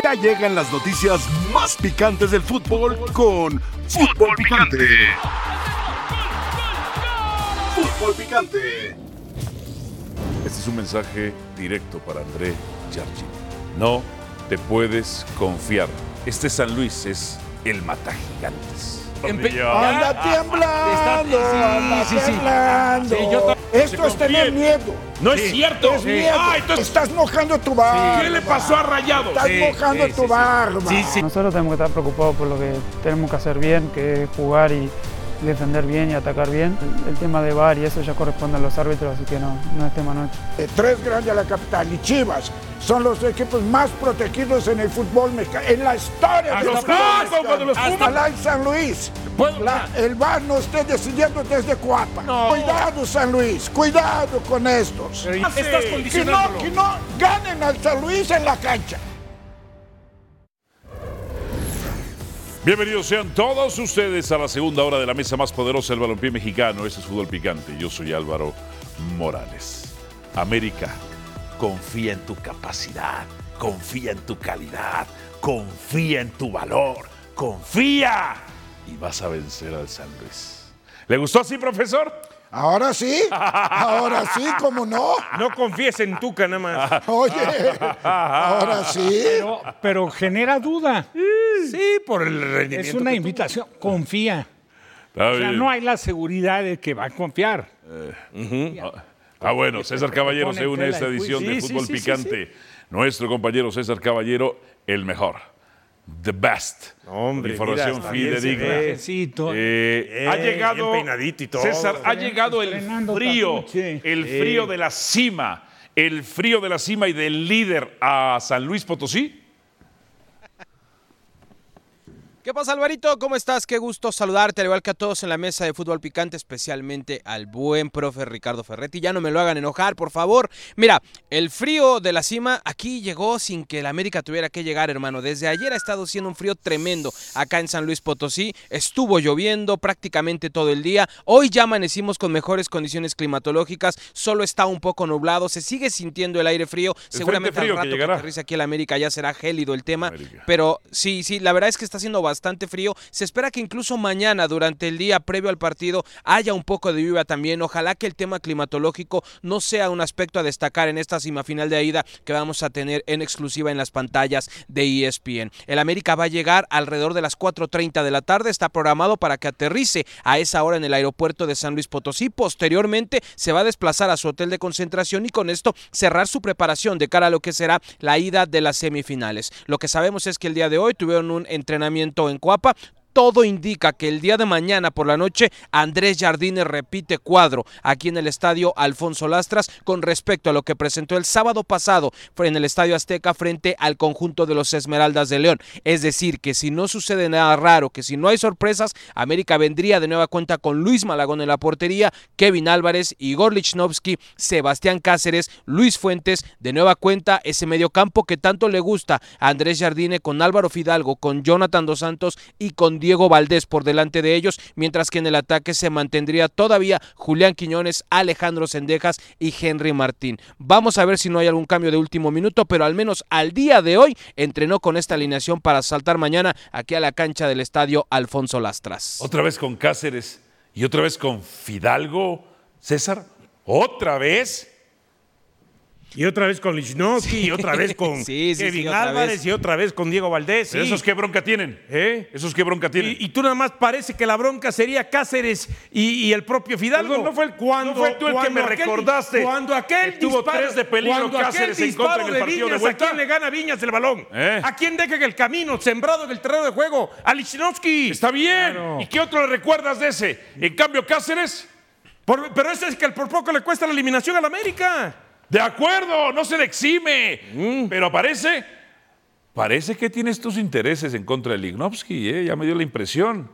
Ya llegan las noticias más picantes del fútbol con Fútbol Picante. Fútbol Picante. Este es un mensaje directo para André Jarchi. No te puedes confiar. Este San Luis es el mata gigantes. Anda temblando, anda sí, sí. temblando. Esto es tener miedo. No es cierto. Es miedo. Ah, entonces, Estás mojando tu barba. ¿qué le pasó a Rayados? Estás mojando tu barba. Sí, sí. Nosotros tenemos que estar preocupados por lo que tenemos que hacer bien, que es jugar y defender bien y atacar bien. El, el tema de VAR y eso ya corresponde a los árbitros, así que no, no es tema nuestro. Eh, Tres grandes a la capital y Chivas son los equipos más protegidos en el fútbol mexicano, en la historia del los cuando los Pumas- Ojalá en San Luis. La- el VAR no esté decidiendo desde Cuapa. No. Cuidado, San Luis, cuidado con estos. Estás Que no, que no ganen al San Luis en la cancha. Bienvenidos sean todos ustedes a la segunda hora de la mesa más poderosa del balompié mexicano. Este es Fútbol Picante. Yo soy Álvaro Morales. América, confía en tu capacidad, confía en tu calidad, confía en tu valor, confía y vas a vencer al San Luis. ¿Le gustó así, profesor? Ahora sí, ahora sí, ¿cómo no? No confíes en Tuca nada más. Oye, ahora sí. Pero, pero genera duda. Sí, por el rendimiento. Es una que invitación. Confía. Está O sea, bien. no hay la seguridad de que va a confiar. Ah, bueno, César Caballero se une a esta edición de Sí, sí, Fútbol sí, sí, Picante. Nuestro compañero César Caballero, el mejor. The best. Hombre, Información mira, fidedigna. Eh, Eh, ha llegado. bien peinadito y todo. César, ha llegado el frío. El frío de la cima. El frío de la cima y del líder a San Luis Potosí. ¿Qué pasa, Alvarito? ¿Cómo estás? Qué gusto saludarte, al igual que a todos en la mesa de fútbol picante, especialmente al buen profe Ricardo Ferretti. Ya no me lo hagan enojar, por favor. Mira, el frío de la cima aquí llegó sin que el América tuviera que llegar, hermano. Desde ayer ha estado siendo un frío tremendo acá en San Luis Potosí. Estuvo lloviendo prácticamente todo el día. Hoy ya amanecimos con mejores condiciones climatológicas. Solo está un poco nublado. Se sigue sintiendo el aire frío. Seguramente frío al que rato llegará. aterrice aquí el América ya será gélido el tema. América. Pero sí, sí, la verdad es que está haciendo bastante frío. Se espera que incluso mañana, durante el día previo al partido, haya un poco de lluvia también. Ojalá que el tema climatológico no sea un aspecto a destacar en esta cima final de ida que vamos a tener en exclusiva en las pantallas de ESPN. El América va a llegar alrededor de las 4.30 de la tarde. Está programado para que aterrice a esa hora en el aeropuerto de San Luis Potosí. Posteriormente se va a desplazar a su hotel de concentración y con esto cerrar su preparación de cara a lo que será la ida de las semifinales. Lo que sabemos es que el día de hoy tuvieron un entrenamiento en Coapa. Todo indica que el día de mañana por la noche Andrés Jardines repite cuadro aquí en el estadio Alfonso Lastras con respecto a lo que presentó el sábado pasado en el estadio Azteca frente al conjunto de los Esmeraldas de León. Es decir, que si no sucede nada raro, que si no hay sorpresas, América vendría de nueva cuenta con Luis Malagón en la portería, Kevin Álvarez, Igor Lichnowsky, Sebastián Cáceres, Luis Fuentes, de nueva cuenta ese mediocampo que tanto le gusta a Andrés Jardine con Álvaro Fidalgo, con Jonathan Dos Santos y con Diego Valdés por delante de ellos, mientras que en el ataque se mantendría todavía Julián Quiñones, Alejandro Sendejas y Henry Martín. Vamos a ver si no hay algún cambio de último minuto, pero al menos al día de hoy entrenó con esta alineación para saltar mañana aquí a la cancha del estadio Alfonso Lastras. Otra vez con Cáceres y otra vez con Fidalgo. César, ¿otra vez? Y otra vez con Lichnowsky, y otra vez con Sí, Kevin Álvarez, vez. y otra vez con Diego Valdés. ¿Pero sí. ¿Esos qué bronca tienen? ¿Eh? ¿Esos qué bronca tienen? Y, y tú nada más parece que la bronca sería Cáceres y, y el propio Fidalgo. Perdón, no fue el- no fue tú el que cuando me aquel- recordaste Cuando aquel que tuvo disparo- tres de peligro cuando Cáceres en contra en el de partido de Viñas, vuelta. ¿A quién le gana Viñas el balón? ¿Eh? ¿A quién deja que el camino sembrado en el terreno de juego? A Lichnowsky. Está bien. ¿Y qué otro le recuerdas de ese? En cambio, Cáceres, Por- pero ese es que por poco le cuesta la eliminación al América. De acuerdo, no se le exime. Pero parece, parece que tienes tus intereses en contra de Lignovsky, ¿eh? ya me dio la impresión.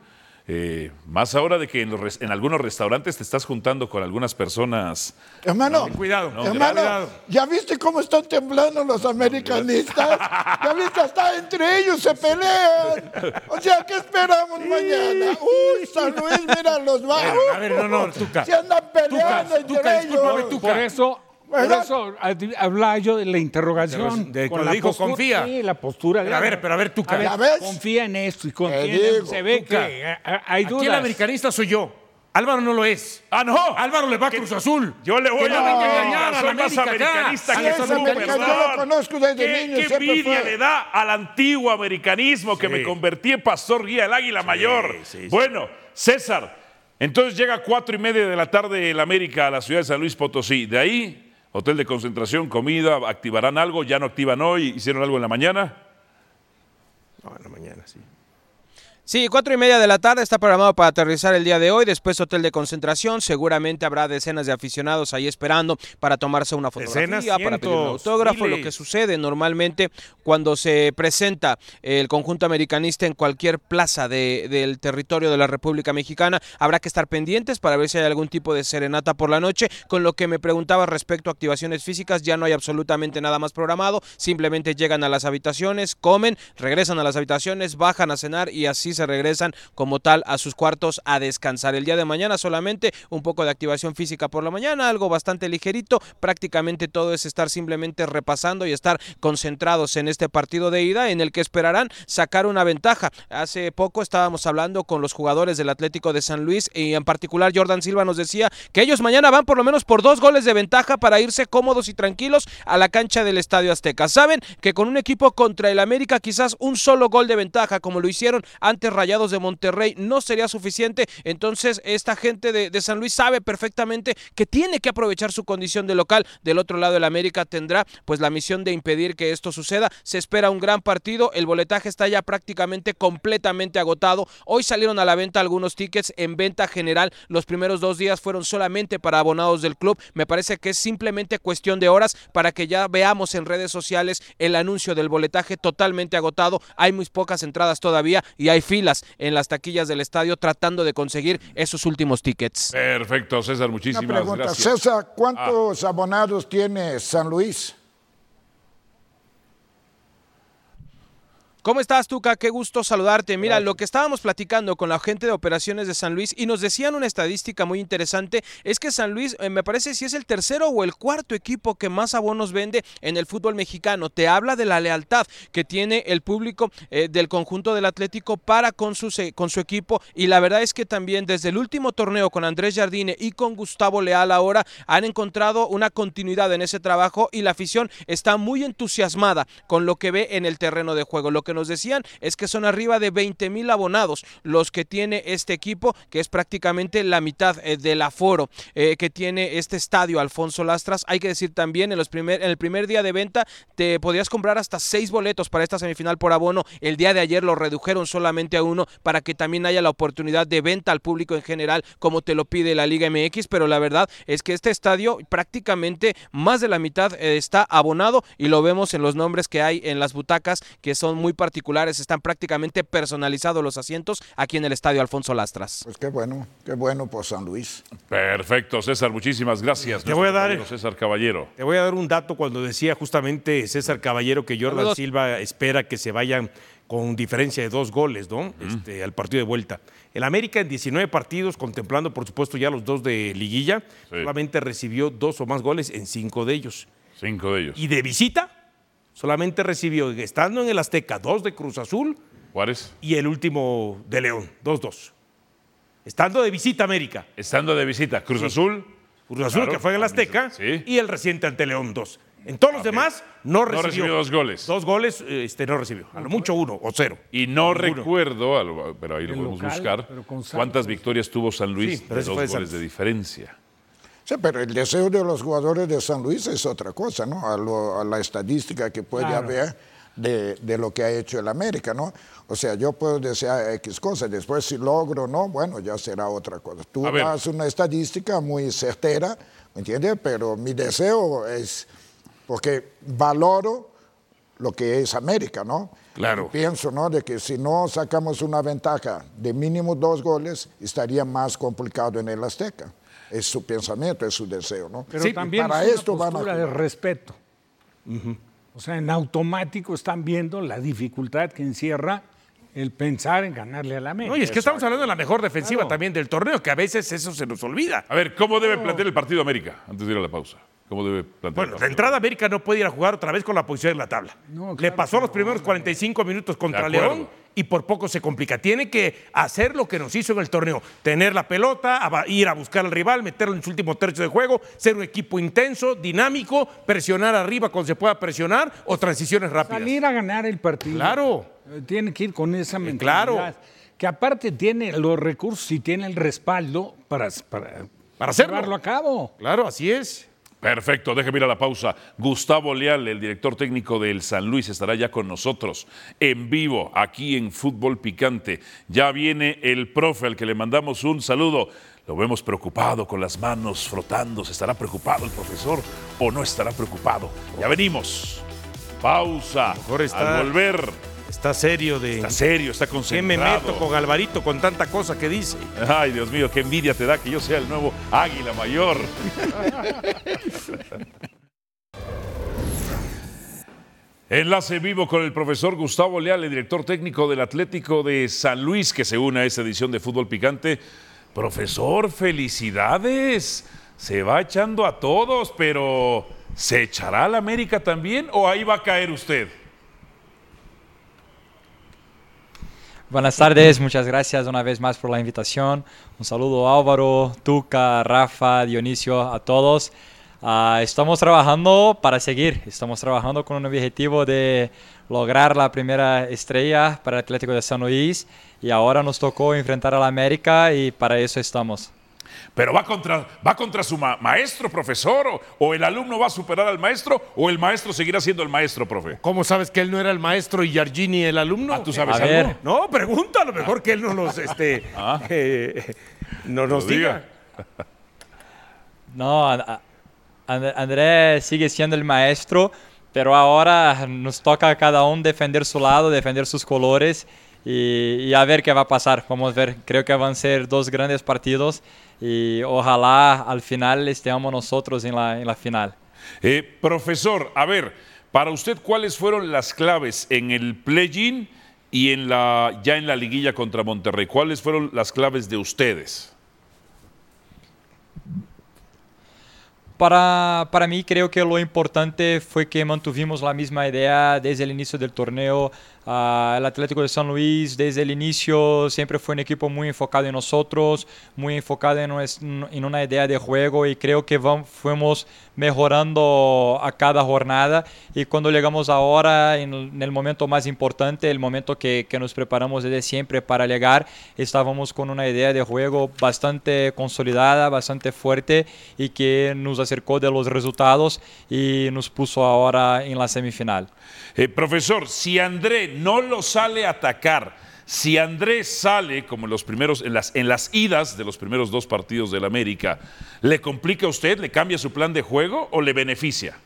Eh, más ahora de que en, los res- en algunos restaurantes te estás juntando con algunas personas. Hermano, cuidado, no, hermano, cuidado. ¿ya viste cómo están temblando los americanistas? ¿Ya viste? Hasta entre ellos se pelean. O sea, ¿qué esperamos mañana? Uy, San Luis, mira, los va. A ver, no, no, Tuca. Se andan peleando Tuca, entre Tuca, ellos. Tuca. Por eso, Por eso hablaba yo de la interrogación. De- con cuando la dijo postura- confía. Sí, la postura. de Pero a ver, pero a ver, tú, A ver, ¿Ya ves? confía en esto y confía en digo, Se ve que eh, eh, hay dudas. Aquí el americanista soy yo. Álvaro no lo es. ¡Ah, no! Álvaro le va a Cruz Azul. Yo le voy a no engañar a la Soy más América americanista Sí, que es tú, americanista, yo lo conozco desde ¿Qué, niño, qué envidia le da al antiguo americanismo que me convertí en pastor guía del Águila Mayor. sí, sí. Bueno, César, entonces llega a cuatro y media de la tarde el América a la ciudad de San Luis Potosí. De ahí, hotel de concentración, comida, activarán algo, ya no activan hoy, hicieron algo en la mañana. No, en la mañana, sí. Sí, cuatro y media de la tarde está programado para aterrizar el día de hoy. Después hotel de concentración. Seguramente habrá decenas de aficionados ahí esperando para tomarse una fotografía, Decenas, para pedir un autógrafo. Lo que sucede normalmente cuando se presenta el conjunto americanista en cualquier plaza de- del territorio de la República Mexicana, habrá que estar pendientes para ver si hay algún tipo de serenata por la noche. Con lo que me preguntaba respecto a activaciones físicas, ya no hay absolutamente nada más programado. Simplemente llegan a las habitaciones, comen, regresan a las habitaciones, bajan a cenar y así se regresan como tal a sus cuartos a descansar. El día de mañana solamente un poco de activación física por la mañana, algo bastante ligerito. Prácticamente todo es estar simplemente repasando y estar concentrados en este partido de ida en el que esperarán sacar una ventaja. Hace poco estábamos hablando con los jugadores del Atlético de San Luis y en particular Jordan Silva nos decía que ellos mañana van por lo menos por dos goles de ventaja para irse cómodos y tranquilos a la cancha del Estadio Azteca. Saben que con un equipo contra el América quizás un solo gol de ventaja como lo hicieron antes Rayados de Monterrey no sería suficiente. Entonces esta gente de, San Luis sabe perfectamente que tiene que aprovechar su condición de local. Del otro lado el América tendrá pues la misión de impedir que esto suceda. Se espera un gran partido. El boletaje está ya prácticamente completamente agotado. Hoy salieron a la venta algunos tickets en venta general. Los primeros dos días fueron solamente para abonados del club. Me parece que es simplemente cuestión de horas para que ya veamos en redes sociales el anuncio del boletaje totalmente agotado. Hay muy pocas entradas todavía y hay filas en las taquillas del estadio tratando de conseguir esos últimos tickets. Perfecto, César, Una muchísimas pregunta, gracias. César, ¿cuántos abonados tiene San Luis? ¿Cómo estás, Tuca? Qué gusto saludarte. Mira, lo que estábamos platicando con la gente de operaciones de San Luis y nos decían una estadística muy interesante, es que San Luis, eh, me parece si es el tercero o el cuarto equipo que más abonos vende en el fútbol mexicano. Te habla de la lealtad que tiene el público eh, del conjunto del Atlético para con su, se- con su equipo y la verdad es que también desde el último torneo con Andrés Jardine y con Gustavo Leal ahora han encontrado una continuidad en ese trabajo y la afición está muy entusiasmada con lo que ve en el terreno de juego. Lo que nos decían es que son arriba de 20 mil abonados los que tiene este equipo, que es prácticamente la mitad eh, del aforo eh, que tiene este estadio Alfonso Lastras. Hay que decir también, en, los primer, en el primer día de venta te podías comprar hasta seis boletos para esta semifinal por abono. El día de ayer lo redujeron solamente a uno para que también haya la oportunidad de venta al público en general, como te lo pide la Liga MX. Pero la verdad es que este estadio prácticamente más de la mitad eh, está abonado y lo vemos en los nombres que hay en las butacas, que son muy particulares. Están prácticamente personalizados los asientos aquí en el estadio Alfonso Lastras. Pues qué bueno, qué bueno por San Luis. Perfecto, César, muchísimas gracias. Te voy a dar- César Caballero. Te voy a dar un dato cuando decía justamente César Caballero que Jordan Saludos. Silva espera que se vayan con diferencia de dos goles, ¿no? Este, al partido de vuelta. El América en 19 partidos, contemplando por supuesto ya los dos de liguilla, Sí. solamente recibió dos o más goles en cinco de ellos. Cinco de ellos. Y de visita, solamente recibió, estando en el Azteca, dos de Cruz Azul Juárez, y el último de León, 2-2. Estando de visita América, estando de visita, Cruz Azul. Cruz Azul Claro, que fue en el Azteca sí. y el reciente ante León 2. En todos los demás no No recibió, recibió dos goles. Dos goles este, no recibió. A lo mucho uno o cero. Y no Ninguno. recuerdo, pero ahí lo El podemos local, buscar, cuántas victorias tuvo San Luis Sí, de dos goles de diferencia. Sí, pero el deseo de los jugadores de San Luis es otra cosa, ¿no? A, lo- a la estadística que puede Claro. haber de, de lo que ha hecho el América, ¿no? O sea, yo puedo desear X cosas, después si logro o no, bueno, ya será otra cosa. Tú das una estadística muy certera, ¿me entiendes? Pero mi deseo es, porque valoro lo que es América, ¿no? Claro. Y pienso, ¿no? De que si no sacamos una ventaja de mínimo dos goles, estaría más complicado en el Azteca. Es su pensamiento, es su deseo, ¿no? Pero Sí, también para es una esto van a de respeto. O sea, en automático están viendo la dificultad que encierra el pensar en ganarle a la América. No, y es que estamos hablando de la mejor defensiva también del torneo, que a veces eso se nos olvida. A ver, ¿cómo debe plantear el partido América? Antes de ir a la pausa. ¿Cómo debe plantear? Bueno, de entrada América no puede ir a jugar otra vez con la posición en la tabla. No, Le pasó los no, primeros no. 45 minutos contra. León y por poco se complica. Tiene que hacer lo que nos hizo en el torneo, tener la pelota, ir a buscar al rival, meterlo en su último tercio de juego, ser un equipo intenso, dinámico, presionar arriba cuando se pueda presionar o transiciones rápidas. Salir a ganar el partido. Claro. Eh, Tiene que ir con esa mentalidad. claro. Que aparte tiene los recursos y tiene el respaldo para, para, Para hacerlo. llevarlo a cabo. Claro, así es. Perfecto, déjeme ir a la pausa. Gustavo Leal, el director técnico del San Luis, estará ya con nosotros en vivo aquí en Fútbol Picante. Ya viene el profe al que le mandamos un saludo. Lo vemos preocupado, con las manos frotándose. ¿Estará preocupado el profesor o no estará preocupado? Ya venimos. Pausa. mejor está- Al volver, Está serio de... está serio, está ¿Qué concentrado. me meto con Alvarito con tanta cosa que dice? Ay, Dios mío, qué envidia te da que yo sea el nuevo Águila Mayor. Enlace vivo con el profesor Gustavo Leal, el director técnico del Atlético de San Luis, que se une a esta edición de Fútbol Picante. Profesor, felicidades. Se va echando a todos, pero ¿se echará a la América también o ahí va a caer usted? Buenas tardes, muchas gracias una vez más por la invitación. Un saludo Álvaro, Tuca, Rafa, Dionisio, a todos. Ah, estamos trabajando para seguir, estamos trabajando con un objetivo de lograr la primera estrella para el Atlético de San Luis y ahora nos tocó enfrentar a la América y para eso estamos. Pero va contra, va contra su ma- maestro, profesor, o, o el alumno va a superar al maestro, o el maestro seguirá siendo el maestro, profe. ¿Cómo sabes que él no era el maestro y Giardini el alumno? Ah, ¿tú sabes A algo? ver. No, pregunta, a lo mejor que él no nos, este, eh, no nos diga. diga. No, André sigue siendo el maestro, pero ahora nos toca a cada uno defender su lado, defender sus colores y, y a ver qué va a pasar. Vamos a ver, creo que van a ser dos grandes partidos y ojalá al final estemos nosotros en la, en la final. Eh, profesor, a ver, para usted, ¿cuáles fueron las claves en el play-in y en la, ya en la liguilla contra Monterrey? ¿Cuáles fueron las claves de ustedes? Para, para mí creo que lo importante fue que mantuvimos la misma idea desde el inicio del torneo. Ah, el Atlético de San Luis desde el inicio siempre fue un equipo muy enfocado en nosotros, muy enfocado en, en una idea de juego y creo que vam- fuimos mejorando a cada jornada y cuando llegamos ahora en en el momento más importante, el momento que, que nos preparamos desde siempre para llegar, estábamos con una idea de juego bastante consolidada, bastante fuerte y que nos acercó de los resultados y nos puso ahora en la semifinal. Eh, profesor, si André no lo sale a atacar, si André sale como en los primeros, en las, en las idas de los primeros dos partidos del América, ¿le complica a usted? ¿Le cambia su plan de juego o le beneficia?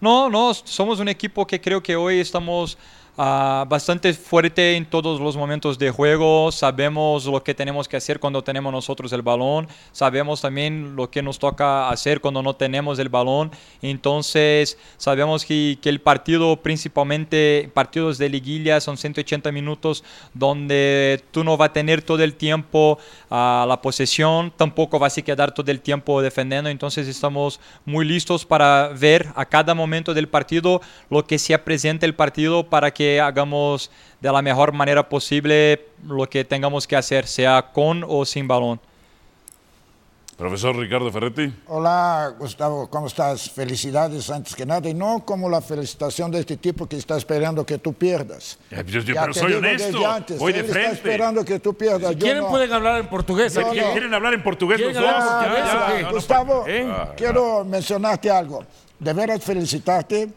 No, no, somos un equipo que creo que hoy estamos ah, bastante fuerte en todos los momentos de juego, sabemos lo que tenemos que hacer cuando tenemos nosotros el balón, sabemos también lo que nos toca hacer cuando no tenemos el balón, entonces sabemos que, que el partido principalmente, partidos de liguilla son 180 minutos donde tú no vas a tener todo el tiempo ah, la posesión, tampoco vas a quedar todo el tiempo defendiendo, entonces estamos muy listos para ver a cada momento del partido lo que se presenta el partido para que hagamos de la mejor manera posible lo que tengamos que hacer, sea con o sin balón. Profesor Ricardo Ferretti. Hola, Gustavo, ¿cómo estás? Felicidades antes que nada, y no como la felicitación de este tipo que está esperando que tú pierdas. Ya, yo- yo- pero soy honesto, antes, voy de él está frente. esperando que tú pierdas. Si yo quieren no. pueden hablar en portugués. Yo aquí. no. ¿Quieren hablar en portugués los ¿Quieren dos? en Ah, no, no, Gustavo, ¿eh? quiero mencionarte algo. De veras felicitarte,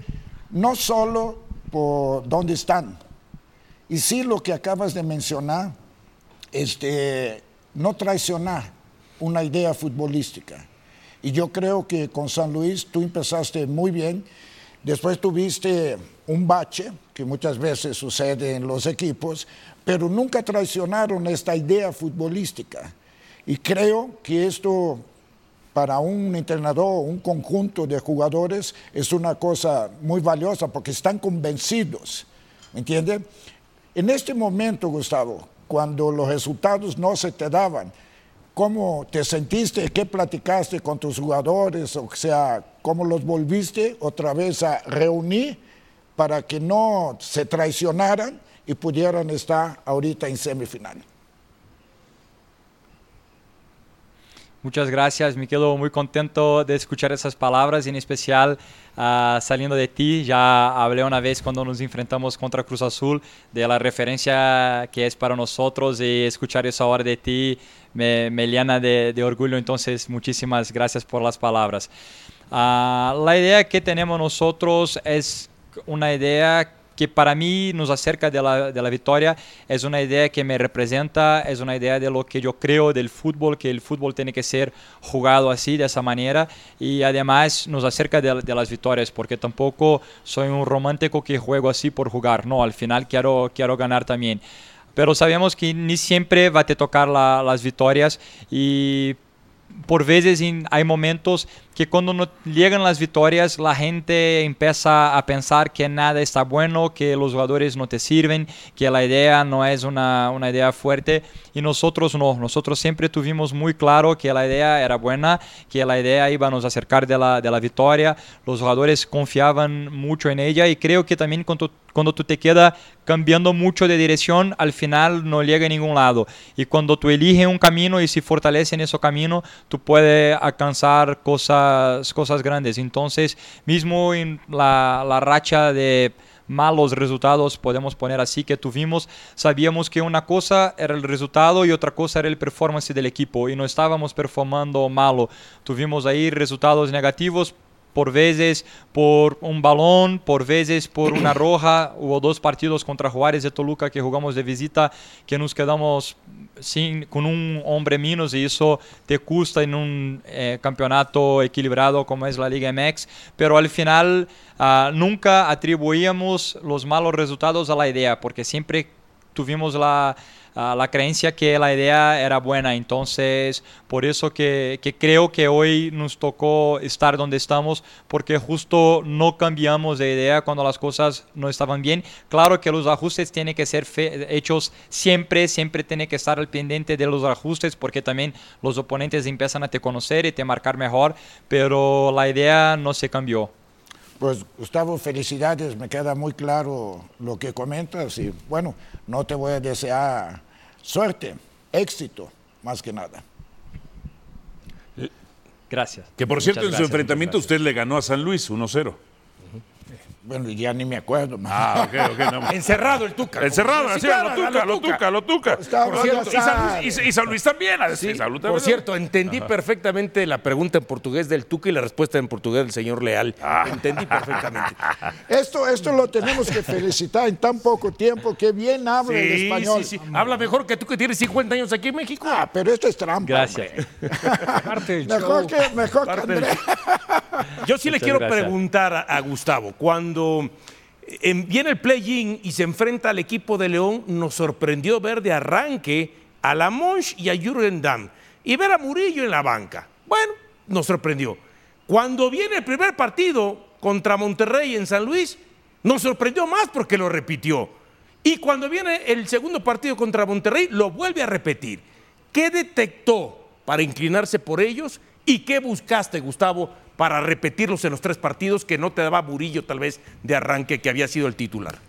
no solo por dónde están, y sí lo que acabas de mencionar, este, no traicionar una idea futbolística. Y yo creo que con San Luis tú empezaste muy bien, después tuviste un bache, que muchas veces sucede en los equipos, pero nunca traicionaron esta idea futbolística. Y creo que esto para un entrenador, un conjunto de jugadores, es una cosa muy valiosa porque están convencidos, ¿me entiendes? En este momento, Gustavo, cuando los resultados no se te daban, ¿Cómo te sentiste? ¿Qué platicaste con tus jugadores? O sea, ¿cómo los volviste otra vez a reunir para que no se traicionaran y pudieran estar ahorita en semifinal? Muchas gracias, me quedo muy contento de escuchar esas palabras, en especial uh, saliendo de ti. Ya hablé una vez cuando nos enfrentamos contra Cruz Azul de la referencia que es para nosotros y escuchar eso ahora de ti me, me llena de, orgullo. Entonces, muchísimas gracias por las palabras. Uh, la idea que tenemos nosotros es una idea que para mí nos acerca de la, de la, victoria, es una idea que me representa, es una idea de lo que yo creo del fútbol, que el fútbol tiene que ser jugado así, de esa manera, y además nos acerca de, de las victorias, porque tampoco soy un romántico que juego así por jugar, no, al final quiero, quiero ganar también. Pero sabemos que ni siempre va a te tocar la, las victorias y por veces hay momentos que cuando no llegan las victorias la gente empieza a pensar que nada está bueno, que los jugadores no te sirven, que la idea no es una, una idea fuerte. Y nosotros no, nosotros siempre tuvimos muy claro que la idea era buena, que la idea iba a nos acercar de la, de la victoria, los jugadores confiaban mucho en ella y creo que también cuando, cuando tú te quedas cambiando mucho de dirección, al final no llega a ningún lado. Y cuando tú eliges un camino y se fortalece en ese camino, tú puedes alcanzar cosas, cosas grandes. Entonces, mismo en la, la racha de malos resultados, podemos poner así, que tuvimos, sabíamos que una cosa era el resultado y otra cosa era el performance del equipo y no estábamos performando malo. Tuvimos ahí resultados negativos por veces por un balón, por veces por una roja. Hubo dos partidos contra Juárez de Toluca que jugamos de visita que nos quedamos sin, con un hombre menos y eso te cuesta en un eh, campeonato equilibrado como es la Liga MX. Pero al final uh, nunca atribuíamos los malos resultados a la idea porque siempre tuvimos la uh, la creencia que la idea era buena. Entonces, por eso que, que, creo que hoy nos tocó estar donde estamos, porque justo no cambiamos de idea cuando las cosas no estaban bien. Claro que los ajustes tienen que ser hechos siempre, siempre tiene que estar al pendiente de los ajustes, porque también los oponentes empiezan a te conocer y te marcar mejor, pero la idea no se cambió. Pues Gustavo, felicidades, me queda muy claro lo que comentas y bueno, no te voy a desear suerte, éxito, más que nada. Gracias. Que por cierto, en su enfrentamiento usted le ganó a San Luis 1-0. Bueno, ya ni me acuerdo. Ah, ok, ok. No. Encerrado el Tuca. Encerrado, así, claro, lo tuca, lo tuca, lo tuca. Por cierto, y, San Luis, y, y San Luis también. así, Sí, San Luis por también. cierto, entendí perfectamente la pregunta en portugués del Tuca y la respuesta en portugués del señor Leal. Entendí perfectamente. Esto, esto lo tenemos que felicitar en tan poco tiempo, que bien habla el Sí, español. sí, sí. Habla mejor que tú que tienes 50 años aquí en México. Ah, pero esto es trampa. Gracias. Parte Mejor show. que, mejor que Parte. Yo sí le quiero gracias. preguntar a, a Gustavo, cuando eh, viene el play-in y se enfrenta al equipo de León, nos sorprendió ver de arranque a la Monch y a Jürgen Damm y ver a Murillo en la banca. Bueno, nos sorprendió. Cuando viene el primer partido contra Monterrey en San Luis, nos sorprendió más porque lo repitió. Y cuando viene el segundo partido contra Monterrey, lo vuelve a repetir. ¿Qué detectó para inclinarse por ellos y qué buscaste, Gustavo, para repetirlos en los tres partidos que no te daba Murillo tal vez de arranque que había sido el titular?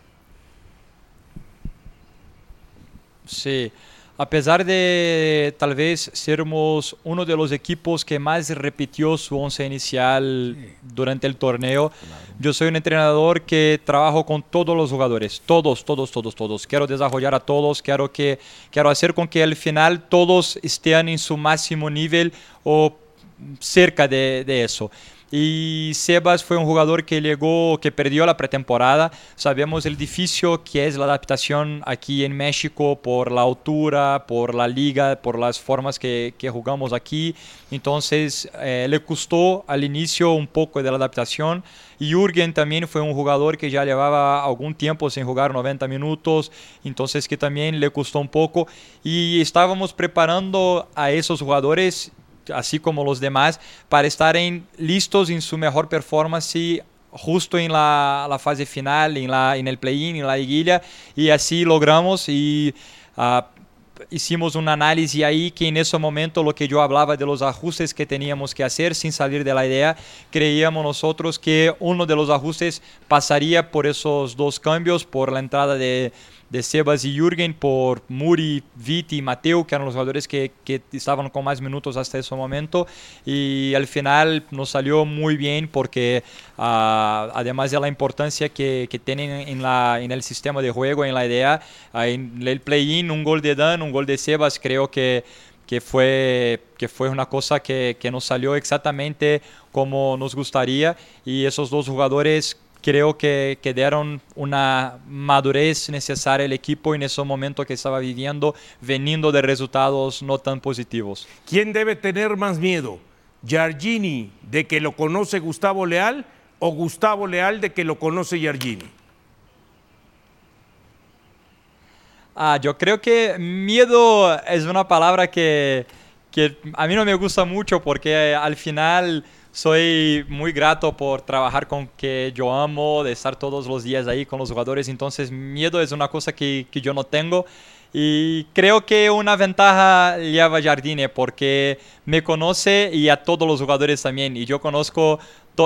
Sí, a pesar de tal vez sermos uno de los equipos que más repitió su once inicial durante el torneo, yo soy un entrenador que trabajo con todos los jugadores, todos, todos, todos, todos. Quiero desarrollar a todos, quiero, que, quiero hacer con que al final todos estén en su máximo nivel o cerca de, de eso. Y Sebas fue un jugador que llegó, que perdió la pretemporada. Sabemos el difícil que es la adaptación aquí en México por la altura, por la liga, por las formas que, que jugamos aquí. Entonces eh, le costó al inicio un poco de la adaptación. Y Jürgen también fue un jugador que ya llevaba algún tiempo sin jugar 90 minutos, entonces que también le costó un poco. Y estábamos preparando a esos jugadores así como los demás, para estar en, listos en su mejor performance justo en la, la fase final, en, la, en el play-in, en la liguilla, y así logramos y uh, hicimos un análisis ahí que en ese momento lo que yo hablaba de los ajustes que teníamos que hacer sin salir de la idea, creíamos nosotros que uno de los ajustes pasaría por esos dos cambios, por la entrada de, de Sebas y Jürgen por Muri, Viti y Mateo, que eran los jugadores que, estaban con más minutos hasta ese momento. Y al final nos salió muy bien porque uh, además de la importancia que, tienen en, el sistema de juego, en la idea, uh, en el play-in, un gol de Dan, un gol de Sebas, creo que que fue, que fue una cosa que, que nos salió exactamente como nos gustaría y esos dos jugadores creo que, que, dieron una madurez necesaria al equipo en ese momento que estaba viviendo, veniendo de resultados no tan positivos. ¿Quién debe tener más miedo? ¿Giardini de que lo conoce Gustavo Leal o Gustavo Leal de que lo conoce Giardini? Ah, yo creo que miedo es una palabra que, que a mí no me gusta mucho porque al final soy muy grato por trabajar con que yo amo, de estar todos los días ahí con los jugadores, entonces miedo es una cosa que, que yo no tengo. Y creo que una ventaja lleva Jardine porque me conoce y a todos los jugadores también. Y yo conozco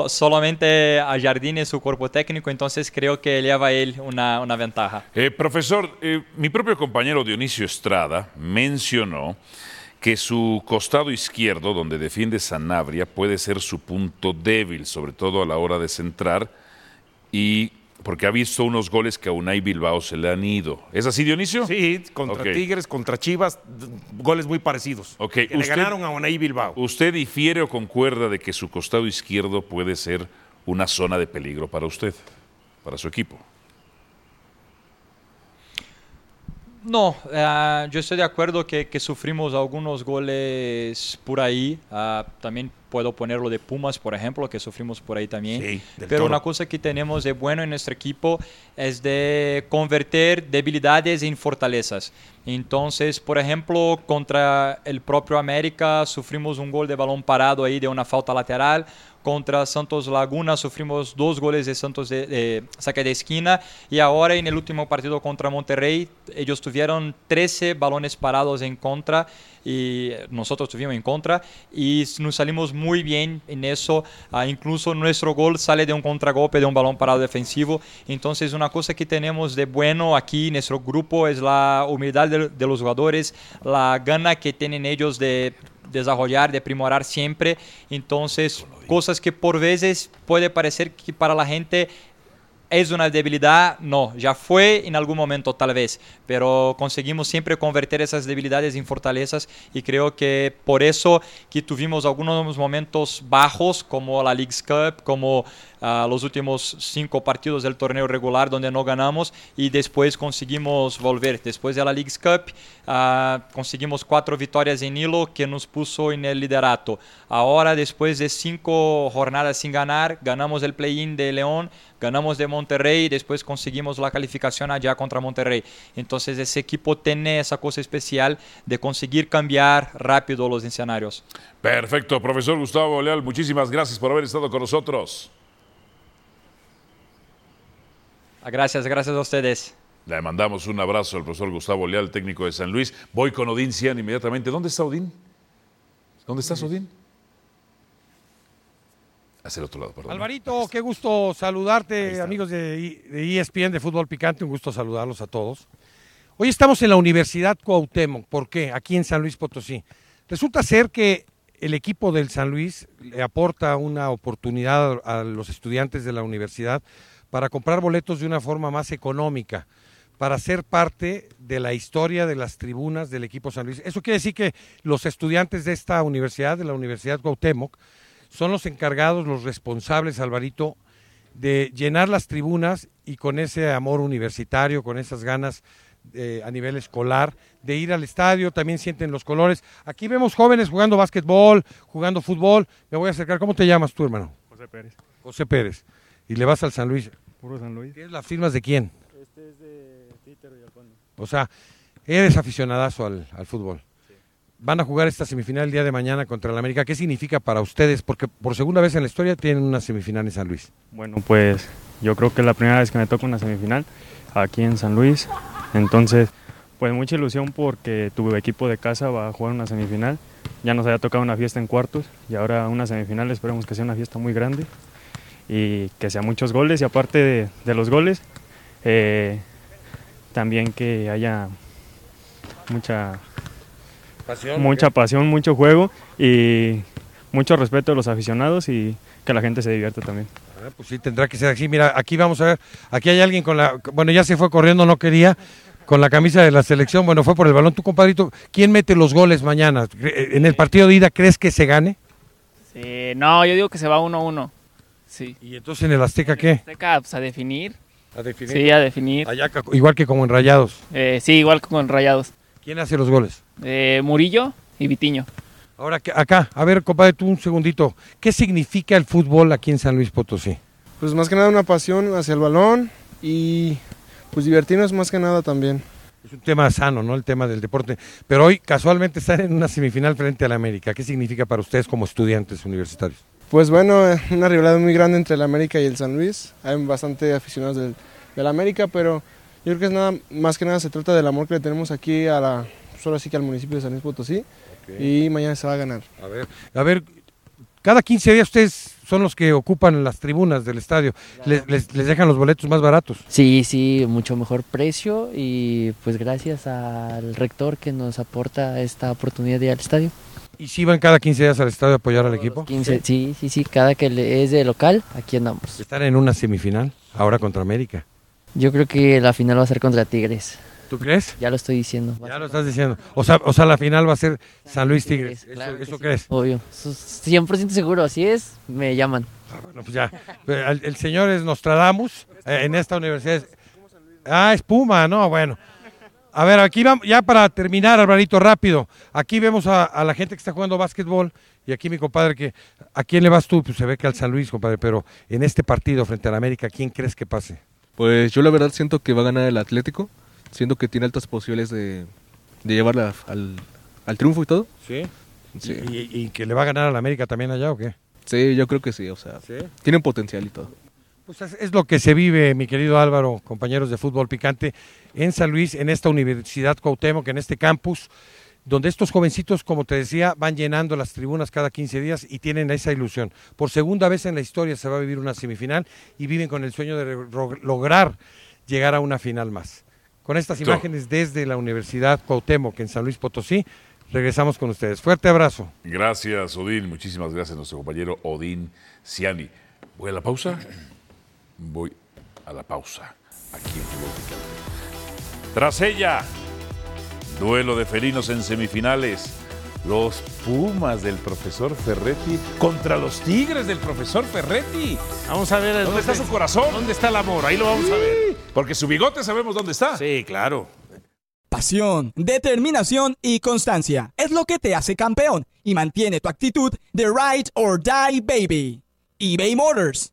solamente a Jardine, su cuerpo técnico, entonces creo que lleva a él una, una ventaja. Eh, profesor, eh, mi propio compañero Dionisio Estrada mencionó que su costado izquierdo, donde defiende Sanabria, puede ser su punto débil, sobre todo a la hora de centrar, y porque ha visto unos goles que a Unai Bilbao se le han ido. ¿Es así, Dionisio? Sí, contra okay. Tigres, contra Chivas, goles muy parecidos. Okay. Que le ganaron a Unai Bilbao. ¿Usted difiere o concuerda de que su costado izquierdo puede ser una zona de peligro para usted, para su equipo? No, uh, yo estoy de acuerdo que, que, sufrimos algunos goles por ahí. Uh, también puedo ponerlo de Pumas, por ejemplo, que sufrimos por ahí también. Sí, Pero toro. una cosa que tenemos de bueno en nuestro equipo es de convertir debilidades en fortalezas. Entonces, por ejemplo, contra el propio América sufrimos un gol de balón parado ahí de una falta lateral. Contra Santos Laguna sufrimos dos goles de Santos de, de saque de esquina y ahora en el último partido contra Monterrey ellos tuvieron 13 balones parados en contra y nosotros tuvimos en contra y nos salimos muy bien en eso. Uh, incluso nuestro gol sale de un contragolpe de un balón parado defensivo. Entonces una cosa que tenemos de bueno aquí en nuestro grupo es la humildad de los jugadores, la gana que tienen ellos de desarrollar, de primorar siempre. Entonces, cosas que por veces puede parecer que para la gente es una debilidad, no, ya fue en algún momento tal vez, pero conseguimos siempre convertir esas debilidades en fortalezas y creo que por eso que tuvimos algunos momentos bajos como la League's Cup, como los últimos cinco partidos del torneo regular donde no ganamos y después conseguimos volver. Después de la League's Cup uh, conseguimos cuatro victorias en hilo que nos puso en el liderato. Ahora después de cinco jornadas sin ganar, ganamos el play-in de León, ganamos de Monterrey y después conseguimos la calificación allá contra Monterrey. Entonces ese equipo tiene esa cosa especial de conseguir cambiar rápido los escenarios. Perfecto, profesor Gustavo Leal, muchísimas gracias por haber estado con nosotros. Gracias, gracias a ustedes. Le mandamos un abrazo al profesor Gustavo Leal, técnico de San Luis. Voy con Odín Cian inmediatamente. ¿Dónde está Odín? ¿Dónde estás, Odín? Hacia el otro lado, perdón. Alvarito, qué gusto saludarte, amigos de, de ESPN de Fútbol Picante, un gusto saludarlos a todos. Hoy estamos en la Universidad Cuauhtémoc, ¿por qué? Aquí en San Luis Potosí. Resulta ser que el equipo del San Luis le aporta una oportunidad a los estudiantes de la universidad para comprar boletos de una forma más económica, para ser parte de la historia de las tribunas del equipo San Luis. Eso quiere decir que los estudiantes de esta universidad, de la Universidad Cuauhtémoc, son los encargados, los responsables, Alvarito, de llenar las tribunas y con ese amor universitario, con esas ganas eh, a nivel escolar, de ir al estadio, también sienten los colores. Aquí vemos jóvenes jugando básquetbol, jugando fútbol. Me voy a acercar. ¿Cómo te llamas tú, hermano? José Pérez. José Pérez. ¿Y le vas al San Luis? Puro San Luis. ¿Tienes las firmas de quién? Este es de Títer y Alfonso. O sea, eres aficionadazo al, al fútbol. Sí. Van a jugar esta semifinal el día de mañana contra el América. ¿Qué significa para ustedes? Porque por segunda vez en la historia tienen una semifinal en San Luis. Bueno, pues yo creo que es la primera vez que me toca una semifinal aquí en San Luis. Entonces, Pues mucha ilusión porque tu equipo de casa va a jugar una semifinal. Ya nos había tocado una fiesta en cuartos y ahora una semifinal. Esperemos que sea una fiesta muy grande y que sea muchos goles. Y aparte de, de los goles, eh, también que haya mucha Pasión, mucha pasión, mucho juego y mucho respeto de los aficionados y que la gente se divierta también. Ah, pues sí, tendrá que ser así. Mira, aquí vamos a ver. Aquí hay alguien con la. Bueno, ya se fue corriendo, no quería. Con la camisa de la selección. Bueno, fue por el balón. Tu compadrito, ¿quién mete los goles mañana? En el partido de ida, ¿crees que se gane? Sí, no, yo digo que se va 1-1. Sí. ¿Y entonces en el Azteca qué? Azteca, pues a definir. A definir. Sí, a definir. Allá, igual que como en Rayados. Eh, sí, igual que con Rayados. ¿Quién hace los goles? Eh, Murillo y Vitiño. Ahora, que- acá, a ver, compadre, tú un segundito. ¿Qué significa el fútbol aquí en San Luis Potosí? Pues más que nada una pasión hacia el balón y pues divertirnos más que nada también. Es un tema sano, ¿no? El tema del deporte. Pero hoy casualmente están en una semifinal frente a la América. ¿Qué significa para ustedes como estudiantes universitarios? Pues bueno, eh, una rivalidad muy grande entre el América y el San Luis. Hay bastante aficionados del, del América, pero yo creo que es nada, más que nada se trata del amor que le tenemos aquí a la, solo así que al municipio de San Luis Potosí. Y mañana se va a ganar. A ver, a ver, cada 15 días ustedes son los que ocupan las tribunas del estadio. Les, les- les dejan los boletos más baratos. Sí, sí, mucho mejor precio y pues gracias al rector que nos aporta esta oportunidad de ir al estadio. ¿Y si van cada 15 días al estadio a apoyar al equipo? 15, sí, sí, sí, cada que le- es de local, aquí andamos. Están en una semifinal, ahora contra América. Yo creo que la final va a ser contra Tigres. ¿Tú crees? Ya lo estoy diciendo. Ya lo estás diciendo. O sea, o sea la final va a ser San Luis Tigres. ¿Eso, claro que eso sí. crees? Obvio, Eso es 100% seguro, así es, me llaman. Bueno, pues ya. El, el señor es Nostradamus eh, en esta universidad. es- Ah, espuma, no, bueno. A ver, aquí vamos, ya para terminar, Alvarito, rápido. Aquí vemos a, a la gente que está jugando básquetbol y aquí mi compadre que... ¿A quién le vas tú? Pues se ve que al San Luis, compadre, pero en este partido frente a la América, ¿quién crees que pase? Pues yo la verdad siento que va a ganar el Atlético. Siento que tiene altas posibilidades de, de llevarla al, al triunfo y todo. ¿Sí? Sí. ¿Y, y que le va a ganar a la América también allá o qué? Sí, yo creo que sí, o sea, tienen potencial y todo. Pues es, es lo que se vive, mi querido Álvaro, compañeros de fútbol picante, en San Luis, en esta Universidad Cuauhtémoc, en este campus, donde estos jovencitos, como te decía, van llenando las tribunas cada 15 días y tienen esa ilusión. Por segunda vez en la historia se va a vivir una semifinal y viven con el sueño de lograr llegar a una final más. Con estas imágenes desde la Universidad Cuauhtémoc en San Luis Potosí, regresamos con ustedes. Fuerte abrazo. Gracias, Odín. Muchísimas gracias a nuestro compañero Odín Ciani. ¿Voy a la pausa? Voy a la pausa. Aquí en Fútbol Picante. Tras ella, duelo de felinos en semifinales. Los Pumas del profesor Ferretti contra los Tigres del profesor Ferretti. Vamos a ver ¿Dónde, dónde- está su corazón? ¿Dónde está el amor? Ahí lo vamos a ver. Porque su bigote sabemos dónde está. Sí, claro. Pasión, determinación y constancia es lo que te hace campeón y mantiene tu actitud de ride or die baby. eBay Motors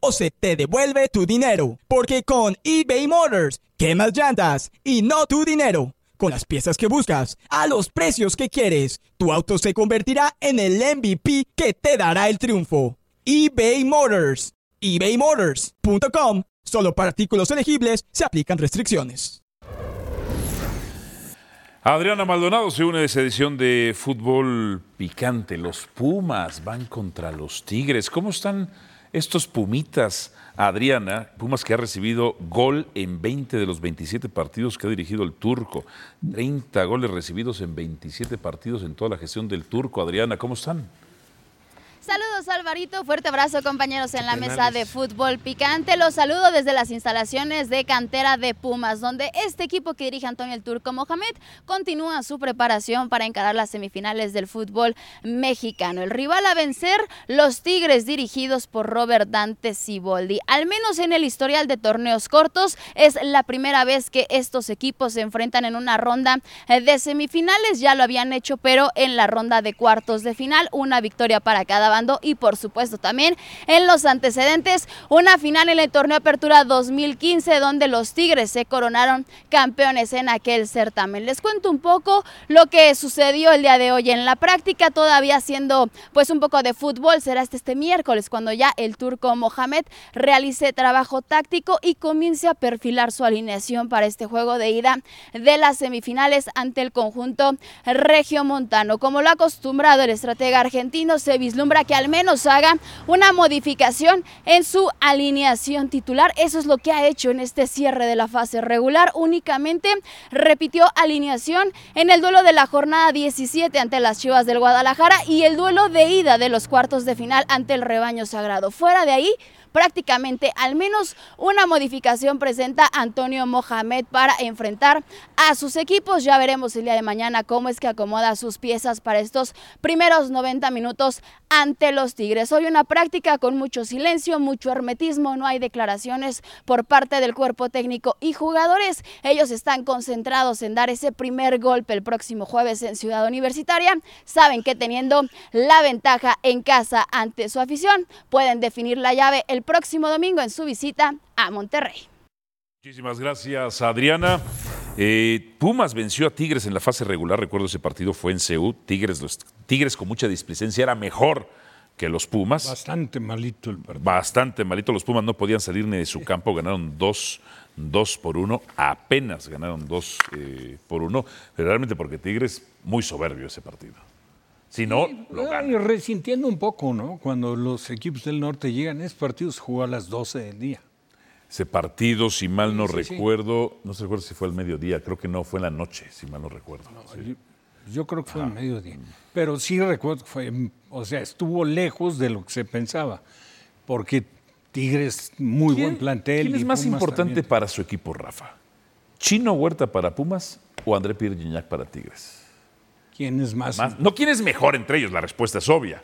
o se te devuelve tu dinero. Porque con eBay Motors, quemas llantas y no tu dinero. Con las piezas que buscas, a los precios que quieres, tu auto se convertirá en el MVP que te dará el triunfo. eBay Motors. ebaymotors.com. Solo para artículos elegibles se aplican restricciones. Adriana Maldonado se une a esa edición de fútbol picante. Los Pumas van contra los Tigres. ¿Cómo están estos Pumitas, Adriana? Pumas que ha recibido gol en 20 de los 27 partidos que ha dirigido el turco. 30 goles recibidos en 27 partidos en toda la gestión del turco. Adriana, ¿cómo están? Saludos Alvarito. Fuerte abrazo, compañeros, en la Penales. mesa de fútbol picante. Los saludo desde las instalaciones de cantera de Pumas, donde este equipo que dirige Antonio el Turco Mohamed continúa su preparación para encarar las semifinales del fútbol mexicano. El rival a vencer, los Tigres, dirigidos por Robert Dante Siboldi. Al menos en el historial de torneos cortos, es la primera vez que estos equipos se enfrentan en una ronda de semifinales. Ya lo habían hecho, pero en la ronda de cuartos de final, una victoria para cada bando y por supuesto también en los antecedentes, una final en el torneo Apertura 2015 donde los Tigres se coronaron campeones en aquel certamen. Les cuento un poco lo que sucedió el día de hoy en la práctica, todavía haciendo pues un poco de fútbol, será este, este miércoles cuando ya el turco Mohamed realice trabajo táctico y comience a perfilar su alineación para este juego de ida de las semifinales ante el conjunto regiomontano. Como lo ha acostumbrado el estratega argentino, se vislumbra que al menos haga una modificación en su alineación titular. Eso es lo que ha hecho en este cierre de la fase regular. Únicamente repitió alineación en el duelo de la jornada 17 ante las Chivas del Guadalajara y el duelo de ida de los cuartos de final ante el rebaño sagrado. Fuera de ahí, prácticamente al menos una modificación presenta Antonio Mohamed para enfrentar a sus equipos. Ya veremos el día de mañana cómo es que acomoda sus piezas para estos primeros 90 minutos ante los Tigres. Hoy una práctica con mucho silencio, mucho hermetismo, no hay declaraciones por parte del cuerpo técnico y jugadores. Ellos están concentrados en dar ese primer golpe el próximo jueves en Ciudad Universitaria. Saben que teniendo la ventaja en casa ante su afición, pueden definir la llave el próximo domingo en su visita a Monterrey. Muchísimas gracias, Adriana. Eh, Pumas venció a Tigres en la fase regular. Recuerdo ese partido fue en Seúl. Tigres, los, Tigres con mucha displicencia era mejor que los Pumas. Bastante malito el partido. Bastante malito. Los Pumas no podían salir ni de su campo. Ganaron dos, dos por uno. Apenas ganaron dos eh, por uno. Pero realmente porque Tigres, muy soberbio ese partido. Si no, lo gana. Y resintiendo un poco, ¿no? Cuando los equipos del norte llegan, es partidos jugó a las 12 del día. Ese partido, si mal no Sí, sí, sí. recuerdo, no sé recuerdo si fue al mediodía, creo que no, fue en la noche, si mal no recuerdo. Sí. Yo, yo creo que fue al mediodía. Pero sí recuerdo que fue, o sea, estuvo lejos de lo que se pensaba. Porque Tigres, muy ¿Quién- buen plantel. ¿Quién es y más Pumas importante también. para su equipo, Rafa? ¿Chino Huerta para Pumas o André Pierre Gignac para Tigres? ¿Quién es más? Más- No, ¿quién es mejor entre ellos? La respuesta es obvia.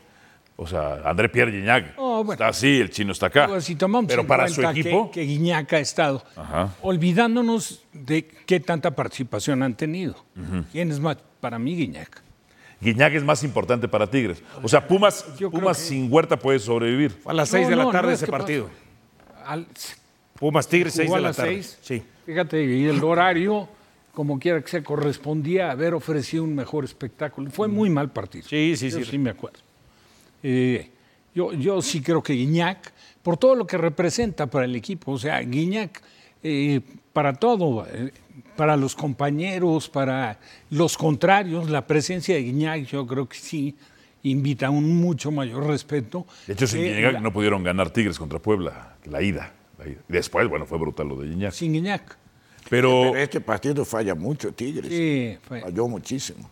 O sea, André Pierre Gignac Oh, bueno. está así, el chino está acá. Pues, si tomamos Pero en para su que- equipo, Que, Guiñac ha estado. Ajá. Olvidándonos de qué tanta participación han tenido. ¿Quién es más? Para mí, Guiñac. Guiñac es más importante para Tigres. O sea, Pumas, Pumas sin Huerta puede sobrevivir. A las 6 No, de la no, tarde no, es ese que partido. Al- Pumas Tigres, 6 jugó de a la las tarde. seis. Sí. Fíjate, y el horario, como quiera que se correspondía haber ofrecido un mejor espectáculo. Fue muy mal partido. Sí, sí, Yo sí. sí me acuerdo. Eh, yo, yo sí creo que Guiñac, por todo lo que representa para el equipo, o sea, Guiñac eh, para todo, eh, para los compañeros, para los contrarios, la presencia de Guiñac yo creo que sí invita a un mucho mayor respeto. De hecho, sin que Guiñac la- no pudieron ganar Tigres contra Puebla, la ida. la ida. Después, bueno, fue brutal lo de Guiñac. Sin Guiñac. Pero, Pero este partido falla mucho, Tigres. Sí, fue- Falló muchísimo.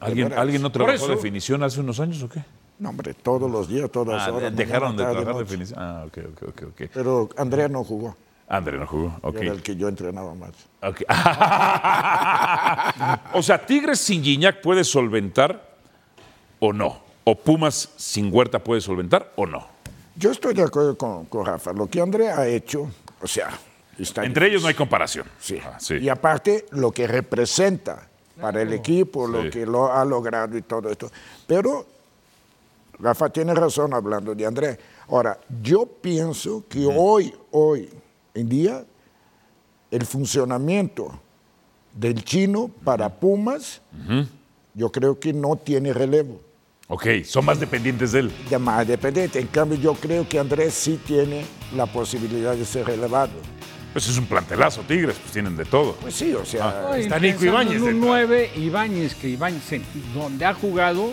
¿alguien, De. ¿alguien no trabajó eso- definición hace unos años o qué? No, hombre, todos los días, todas Ah, horas. dejaron de mañana, trabajar noche. definición. Ah, ok, ok, ok. ok. Pero Andrea no jugó. André no jugó, ok. Era el que yo entrenaba más. Ok. o sea, Tigres sin Guiñac puede solventar o no. O Pumas sin Huerta puede solventar o no. Yo estoy de acuerdo con, con Rafa. Lo que Andrea ha hecho, o sea, está Entre ellos no hay comparación. Sí. Ah, sí. Y aparte, lo que representa para el equipo, Sí. lo que lo ha logrado y todo esto. Pero Rafa tiene razón hablando de Andrés. Ahora, yo pienso que hoy, hoy en día, el funcionamiento del chino para Pumas, yo creo que no tiene relevo. Ok, son más dependientes de él. Ya más dependiente. En cambio, yo creo que Andrés sí tiene la posibilidad de ser relevado. Pues es un plantelazo, Tigres, pues tienen de todo. Pues sí, o sea, Ay, está Nico Ibáñez En un dentro. 9, Ibáñez, que Ibáñez, donde ha jugado,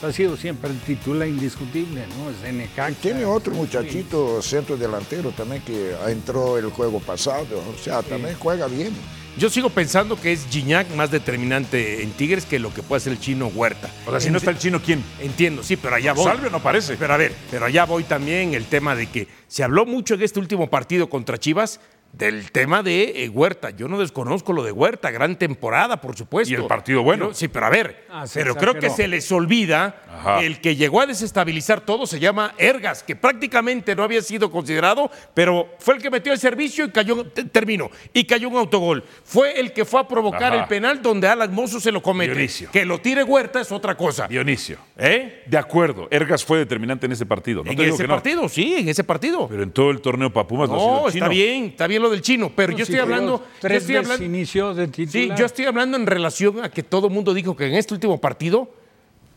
ha sido siempre el titular indiscutible, ¿no? Es de Necaxa. Tiene otro muchachito centro delantero también que entró el juego pasado, o sea, también juega bien. Yo sigo pensando que es Gignac más determinante en Tigres que lo que puede ser el chino Huerta. O sea, si no está el chino, ¿quién? Entiendo, sí, pero allá voy. Salvio no parece. Pero a ver, pero allá voy también el tema de que se habló mucho en este último partido contra Chivas del tema de eh, Huerta. Yo no desconozco lo de Huerta, gran temporada, por supuesto. Y el partido bueno. Pero- sí, pero a ver, Ah, pero creo que se les olvida Ajá. el que llegó a desestabilizar todo se llama Ergas, que prácticamente no había sido considerado, pero fue el que metió el servicio y cayó, te- terminó, y cayó un autogol. Fue el que fue a provocar Ajá. el penal donde Alan Mozo se lo comete. Dionisio. Que lo tire Huerta es otra cosa. Dionisio. ¿Eh? De acuerdo, Ergas fue determinante en ese partido. No en te digo ese que no. partido, sí, en ese partido. Pero en todo el torneo para Pumas no, ha sido No, chino. está bien, está bien lo del chino, pero yo Sí, estoy hablando. yo Tres estoy veces hablando de sí, titular. yo estoy hablando en relación a que todo el mundo dijo que en este último partido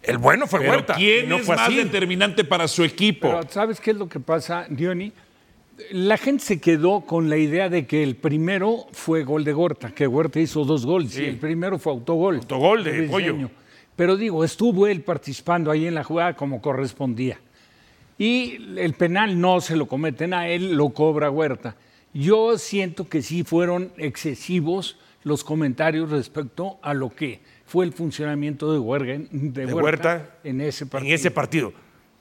el bueno fue Pero Huerta. ¿quién no es fue más así. determinante para su equipo? Pero ¿sabes qué es lo que pasa, Diony? La gente se quedó con la idea de que el primero fue gol de Huerta, que Huerta hizo dos goles y el primero fue autogol. Autogol de. Pollo. Pero digo, estuvo él participando ahí en la jugada como correspondía. Y el penal no se lo cometen a él, lo cobra Huerta. Yo siento que sí fueron excesivos los comentarios respecto a lo que fue el funcionamiento de, Huerga- de De Huerta, Huerta en ese partido. En ese partido.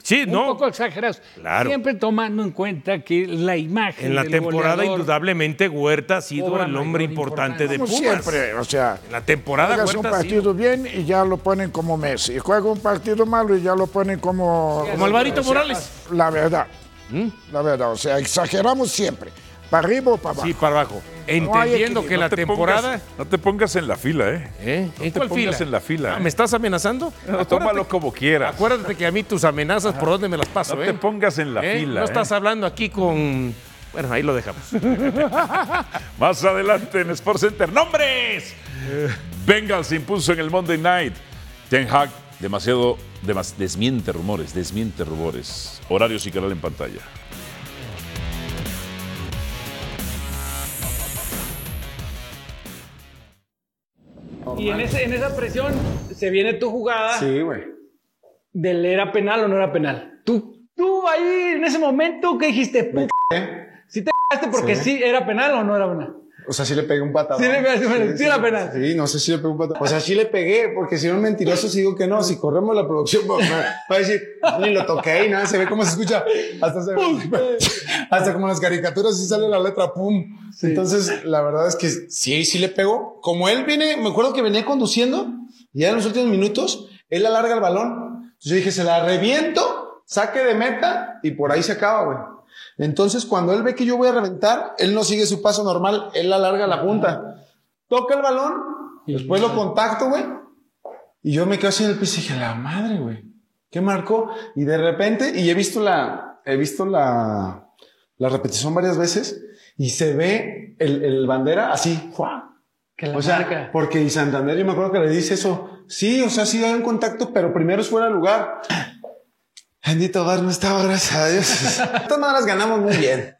Sí, Un no. poco exagerados. Claro. Siempre tomando en cuenta que la imagen. En la del temporada, goleador- indudablemente, Huerta ha sido el hombre mayor importante de Pumas. siempre, o sea, En la temporada, juegas un Huerta sido- partido bien y ya lo ponen como Messi. Juega un partido malo y ya lo ponen como... Como Alvarito Morales. La verdad, la verdad, o sea, exageramos siempre. ¿Para arriba o para abajo? Sí, para abajo. No Entendiendo que la te temporada. pongas- no te pongas en la fila, ¿eh? ¿Eh? No ¿En te cuál pongas fila? en la fila. Ah, ¿eh? ¿Me estás amenazando? No, tómalo como quieras. Acuérdate que a mí tus amenazas, ¿por dónde me las paso? No eh? te pongas en la ¿Eh? fila. No ¿eh? estás hablando aquí con. Bueno, ahí lo dejamos. Más adelante en Sports Center. ¡Nombres! Bengals impulso en el Monday Night. Ten Hag demasiado demas- desmiente rumores, desmiente rumores. Horarios y canal en pantalla. Y en, ese- en esa presión se viene tu jugada Sí, güey. del era penal o no era penal. Tú, tú ahí en ese momento que dijiste, puta, si te cagaste porque Sí. sí. era penal o no era penal. O sea, sí le pegué un patadón. Sí le pegaste, sí era penal. Sí, no sé si le pegué un patadón. O sea, sí le pegué, porque si no mentiroso, si digo que no, si corremos la producción, va a decir, ni lo toqué y nada, se ve cómo se escucha. Hasta, se hasta como en las caricaturas sí sale la letra pum. Entonces, la verdad es que sí, sí le pegó. Como él viene, me acuerdo que venía conduciendo, y ya en los últimos minutos, él alarga el balón. Entonces yo dije, se la reviento, saque de meta, y por ahí se acaba, güey. Entonces, cuando él ve que yo voy a reventar, él no sigue su paso normal, él alarga la punta. Toca el balón, después lo contacto, güey. Y yo me quedo así en el piso y dije, la madre, güey. ¿Qué marcó? Y de repente, y he visto la, he visto la, la repetición varias veces, y se ve el, el bandera así, ¡fua! Que la O sea, marca. porque y Santander, yo me acuerdo que le dice eso. Sí, o sea, sí hay un contacto, pero primero es fuera de lugar. Bendito Dar, no estaba, gracias a Dios. Maneras ganamos muy bien.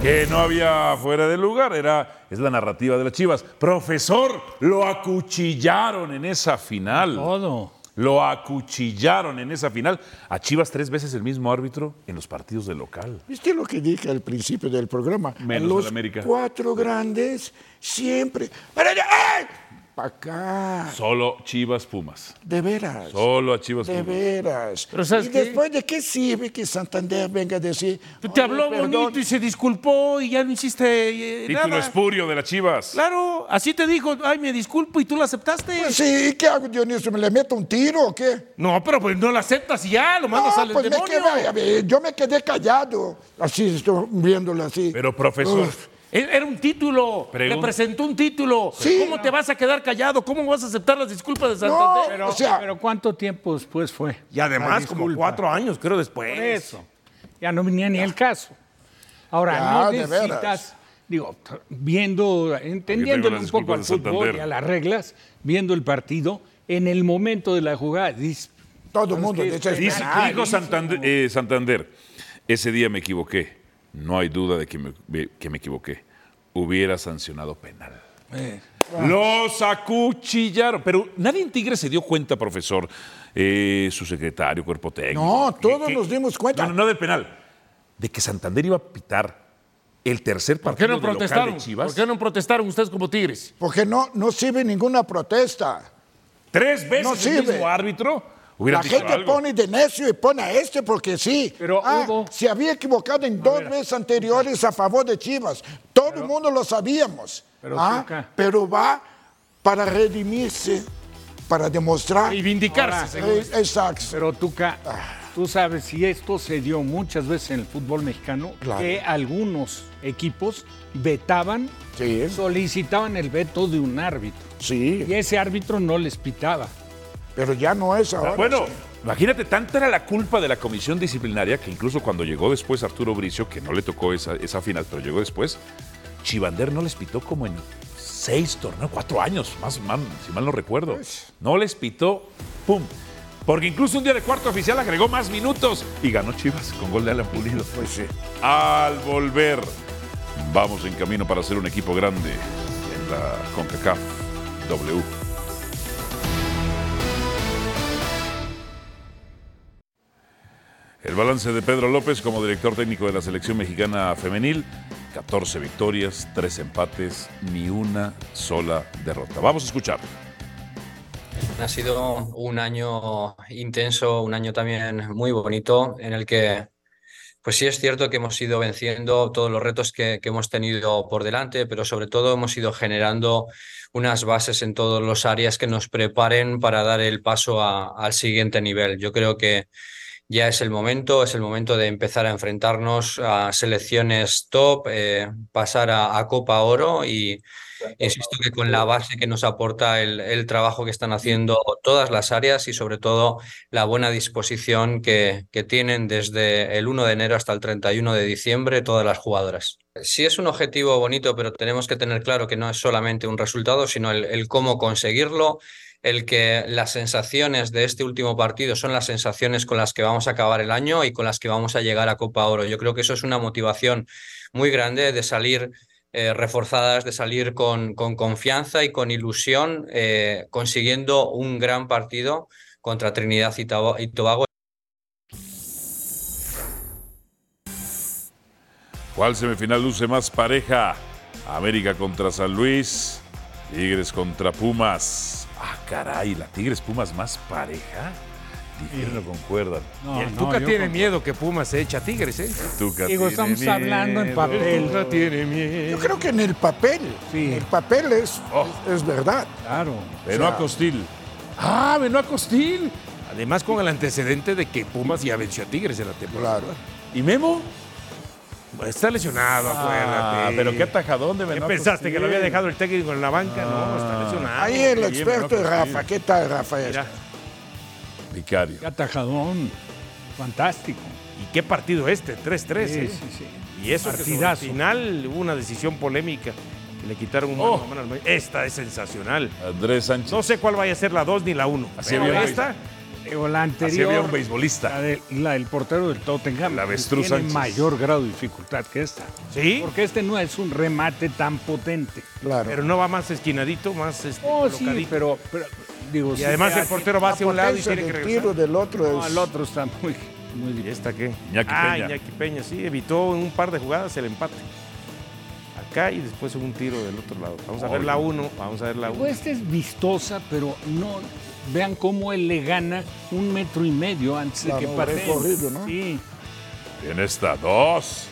Que no había fuera de lugar, era, es la narrativa de las Chivas. Profesor, lo acuchillaron en esa final. Todo. Lo acuchillaron en esa final. A Chivas tres veces el mismo árbitro en los partidos de local. ¿Viste lo que dije al principio del programa? Menos Los América. cuatro grandes siempre. ¡Ay! Para acá. Solo Chivas Pumas. De veras. Solo a Chivas De Pumas. veras. Pero ¿sabes ¿Y qué? después de qué sirve que Santander venga a decir... Te "Oye, habló perdón"? bonito y se disculpó y ya no hiciste eh, Título nada. espurio de las Chivas. Claro, así te dijo, ay, me disculpo y tú lo aceptaste. Pues sí, ¿qué hago, Dionisio? ¿Me le meto un tiro o qué? No, pero pues no lo aceptas y ya, lo mandas No, al pues me demonio. quedé- yo me quedé callado. Así estoy viéndolo así. Pero profesor, Uf. Era un título, Pregun- le presentó un título. ¿Cómo te vas a quedar callado? ¿Cómo vas a aceptar las disculpas de Santander? Pero, o sea- pero ¿cuánto tiempo después fue? y además, como cuatro años, creo, después. Por eso. Ya no venía ni el caso. Ahora, Ya, no necesitas, digo, viendo, entendiéndole un poco al fútbol y a las reglas, viendo el partido, en el momento de la jugada, dices, Todo el ¿sabes mundo dice, dijo Santander, eh, Santander, ese día me equivoqué. No hay duda de que me, que me equivoqué. Hubiera sancionado penal. Eh, Los acuchillaron. Pero nadie en Tigre se dio cuenta, profesor, eh, su secretario, cuerpo técnico. No, todos que- nos dimos cuenta. No, no, del penal. De que Santander iba a pitar el tercer ¿Por qué partido no de local protestaron? de Chivas. ¿Por qué no protestaron ustedes como Tigres? Porque no, no sirve ninguna protesta. Tres veces No el sirve. mismo árbitro. La dicho gente algo. pone de necio y pone a este porque sí. Pero Ah, se había equivocado en dos veces anteriores a favor de Chivas. Todo el mundo lo sabíamos. Pero, Ah, pero va para redimirse, para demostrar. Y vindicarse, Ahora, Exacto. Pero Tuca, tú sabes, si esto se dio muchas veces en el fútbol mexicano, Claro. que algunos equipos vetaban, solicitaban el veto de un árbitro. Sí. Y ese árbitro no les pitaba. Pero ya no es ahora. Bueno, imagínate, tanta era la culpa de la comisión disciplinaria que incluso cuando llegó después Arturo Bricio, que no le tocó esa, esa final, pero llegó después, Chivander no les pitó como en seis torneos, cuatro años, más, mal, si mal no recuerdo. No les pitó, ¡pum! Porque incluso un día de cuarto oficial agregó más minutos y ganó Chivas con gol de Alan Pulido. Pues sí. Al volver, vamos en camino para ser un equipo grande en la CONCACAF W. El balance de Pedro López como director técnico de la selección mexicana femenil, 14 victorias, 3 empates, ni una sola derrota. Vamos a escuchar. Ha sido un año intenso, un año también muy bonito en el que, pues sí es cierto que hemos ido venciendo todos los retos que, hemos tenido por delante, pero sobre todo hemos ido generando unas bases en todas las áreas que nos preparen para dar el paso al siguiente nivel. Yo creo que ya es el momento, es el momento de empezar a enfrentarnos a selecciones top, eh, pasar a, a Copa Oro y insisto que con la base que nos aporta el, el trabajo que están haciendo todas las áreas y sobre todo la buena disposición que, que tienen desde el 1 de enero hasta el 31 de diciembre todas las jugadoras. Sí es un objetivo bonito, pero tenemos que tener claro que no es solamente un resultado, sino el, el cómo conseguirlo, el que las sensaciones de este último partido son las sensaciones con las que vamos a acabar el año y con las que vamos a llegar a Copa Oro. Yo creo que eso es una motivación muy grande de salir eh, reforzadas, de salir con, con confianza y con ilusión, eh, consiguiendo un gran partido contra Trinidad y y Tobago. ¿Cuál semifinal luce más pareja? América contra San Luis, Tigres contra Pumas. Ah, caray, la Tigres Pumas más pareja. Difieren o concuerdan. y el Tuca tiene miedo que Pumas se eche a Tigres, ¿eh? Tuca Digo, tiene estamos hablando en papel. Tuca tiene miedo. Yo creo que en el papel, en el papel es, es verdad. Claro. Venó a Costil. Ah, venó a Costil. Además con el antecedente de que Pumas ya venció a Tigres en la temporada. ¿Y Memo? Está lesionado, Ah, acuérdate. pero qué atajadón de ¿Qué Venó a pensaste? ¿Que lo había dejado el técnico en la banca? no, está lesionado. Ahí el experto es Rafa. ¿Qué tal, Rafa? Mira, Vicario. Qué atajadón. Fantástico. ¿Y qué partido este? 3-3, Sí, ¿eh? sí, sí. Y eso que sobre el Partidazo. final hubo una decisión polémica. Que le quitaron un mano a mano al medio. Esta es sensacional. Andrés Sánchez. No sé cuál vaya a ser la 2 ni la 1. Así un esta, Digo, la Así anterior, había un beisbolista. la, de- la del portero del Tottenham, La avestruz tiene Sánchez. mayor grado de dificultad que esta. ¿sí? Porque este no es un remate tan potente. Claro. Pero no va más esquinadito, más este, Oh, sí, pero, pero, digo, Y además el portero va La hacia un lado y tiene que regresar. tiro del otro No, es... el otro está muy, muy ¿Y difícil. esta qué? Iñaki ah, Peña. Iñaki Peña, sí, evitó en un par de jugadas el empate. Acá y después un tiro del otro lado. Vamos a ver la 1, vamos a ver la 1. Pues esta es vistosa, pero no. Vean cómo él le gana un metro y medio antes Claro, de que pateen. recorrido, ¿no? Sí. En esta, dos.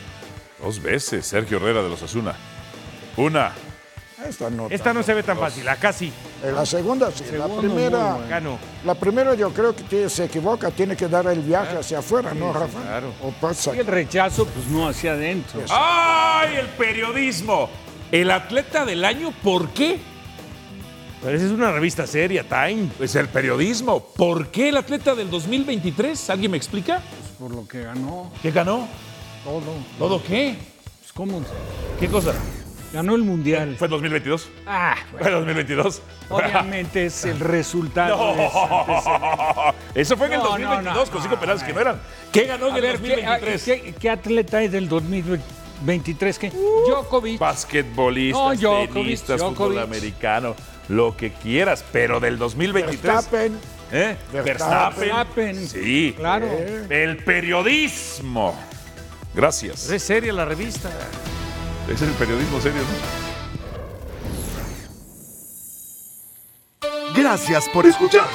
Dos veces, Sergio Herrera de los Asuna. Una. Esta no. Esta no se ve tan fácil, acá sí. En la segunda sí. La primera, muy Acá no. la primera yo creo que se equivoca, tiene que dar el viaje hacia afuera, ¿no, Rafa? claro. O pasa. Y el rechazo, pues no hacia adentro. ¡Ay, el periodismo! El atleta del año, ¿por qué? Pero esa es una revista seria, Time. Pues el periodismo. ¿Por qué el atleta del 2023? ¿Alguien me explica? Por lo que ganó ¿Qué ganó? todo. ¿Todo qué? Pues, ¿Cómo? ¿Qué cosa? Ganó el mundial. ¿Fue 2022? Ah, ¿Fue 2022? obviamente es el resultado de ese. No, eso fue en el No, no, 2022 no, con cinco no, penales que no. eran. ¿Qué ganó en el ver, ¿qué, 2023? qué- qué atleta hay del 2023? ¿Qué? Djokovic. Basquetbolistas, No, Djokovic, tenistas, fútbol Djokovic. americano, lo que quieras, pero del 2023. Verstappen. ¿Eh? Verstappen. Verstappen. Sí. Claro. El periodismo. Gracias. Es seria la revista. Es el periodismo serio, ¿no? Gracias por escucharnos.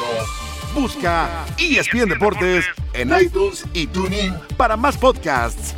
Busca ESPN Deportes en iTunes y TuneIn para más podcasts.